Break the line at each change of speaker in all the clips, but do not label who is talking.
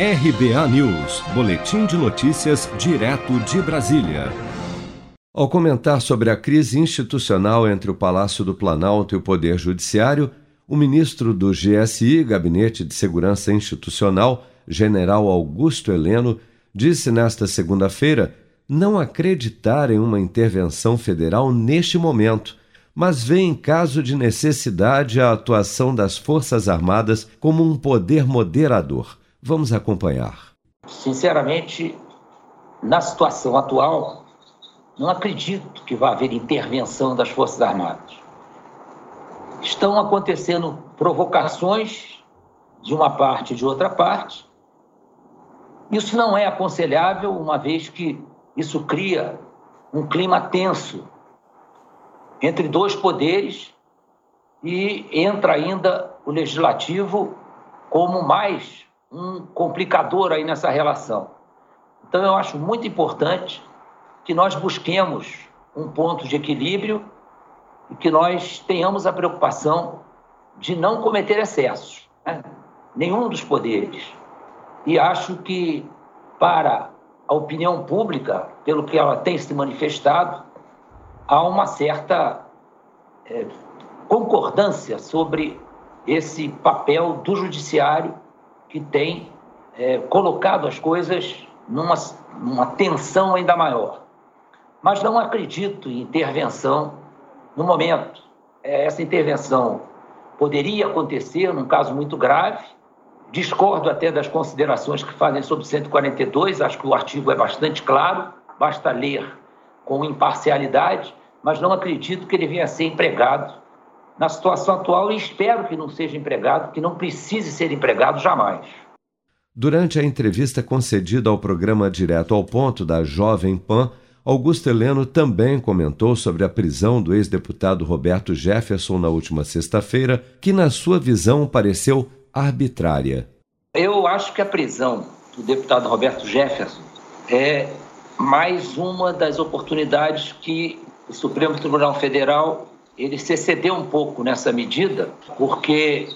RBA News, Boletim de Notícias, direto de Brasília.
Ao comentar sobre a crise institucional entre o Palácio do Planalto e o Poder Judiciário, o ministro do GSI, Gabinete de Segurança Institucional, general Augusto Heleno, disse nesta segunda-feira não acreditar em uma intervenção federal neste momento, mas vê em caso de necessidade a atuação das Forças Armadas como um poder moderador. Vamos acompanhar.
Sinceramente, na situação atual, não acredito que vá haver intervenção das Forças Armadas. Estão acontecendo provocações de uma parte e de outra parte, isso não é aconselhável, uma vez que isso cria um clima tenso entre dois poderes e entra ainda o legislativo como mais um complicador aí nessa relação. Então eu acho muito importante que nós busquemos um ponto de equilíbrio e que nós tenhamos a preocupação de não cometer excessos, né? nenhum dos poderes. E acho que, para a opinião pública, pelo que ela tem se manifestado, há uma certa é, concordância sobre esse papel do judiciário que tem é, colocado as coisas numa, numa tensão ainda maior. Mas não acredito em intervenção no momento. É, essa intervenção poderia acontecer num caso muito grave, Discordo até das considerações que fazem sobre 142, acho que o artigo é bastante claro, basta ler com imparcialidade, mas não acredito que ele venha a ser empregado na situação atual e espero que não seja empregado, que não precise ser empregado jamais.
Durante a entrevista concedida ao programa Direto ao Ponto da Jovem Pan, Augusto Heleno também comentou sobre a prisão do ex-deputado Roberto Jefferson na última sexta-feira, que, na sua visão, pareceu arbitrária?
Eu acho que a prisão do deputado Roberto Jefferson é mais uma das oportunidades que o Supremo Tribunal Federal ele se excedeu um pouco nessa medida, porque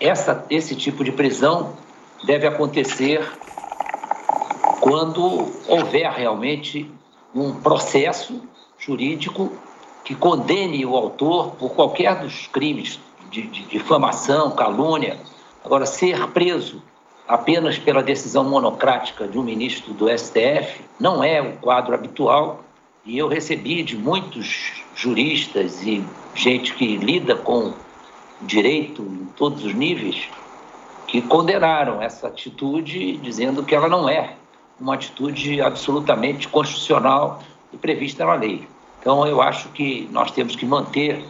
essa, esse tipo de prisão deve acontecer quando houver realmente um processo jurídico que condene o autor por qualquer dos crimes de, de difamação, calúnia, Agora, ser preso apenas pela decisão monocrática de um ministro do STF não é o quadro habitual. E eu recebi de muitos juristas e gente que lida com direito em todos os níveis que condenaram essa atitude, dizendo que ela não é uma atitude absolutamente constitucional e prevista na lei. Então, eu acho que nós temos que manter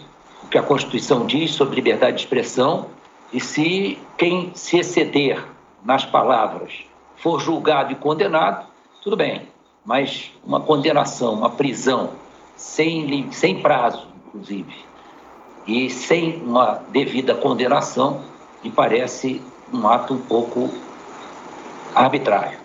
o que a Constituição diz sobre liberdade de expressão e se quem se exceder nas palavras for julgado e condenado, tudo bem. Mas uma condenação, uma prisão sem, sem prazo, inclusive, e sem uma devida condenação, me parece um ato um pouco arbitrário.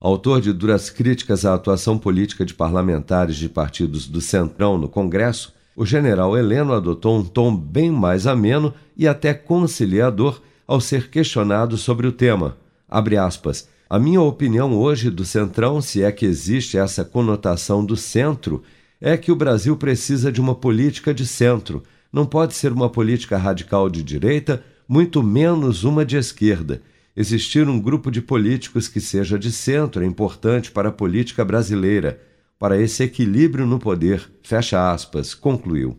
Autor de duras críticas à atuação política de parlamentares de partidos do Centrão no Congresso, o general Heleno adotou um tom bem mais ameno e até conciliador ao ser questionado sobre o tema. Abre aspas. A minha opinião hoje do Centrão, se é que existe essa conotação do centro, é que o Brasil precisa de uma política de centro. Não pode ser uma política radical de direita, muito menos uma de esquerda. Existir um grupo de políticos que seja de centro é importante para a política brasileira para esse equilíbrio no poder, fecha aspas, concluiu.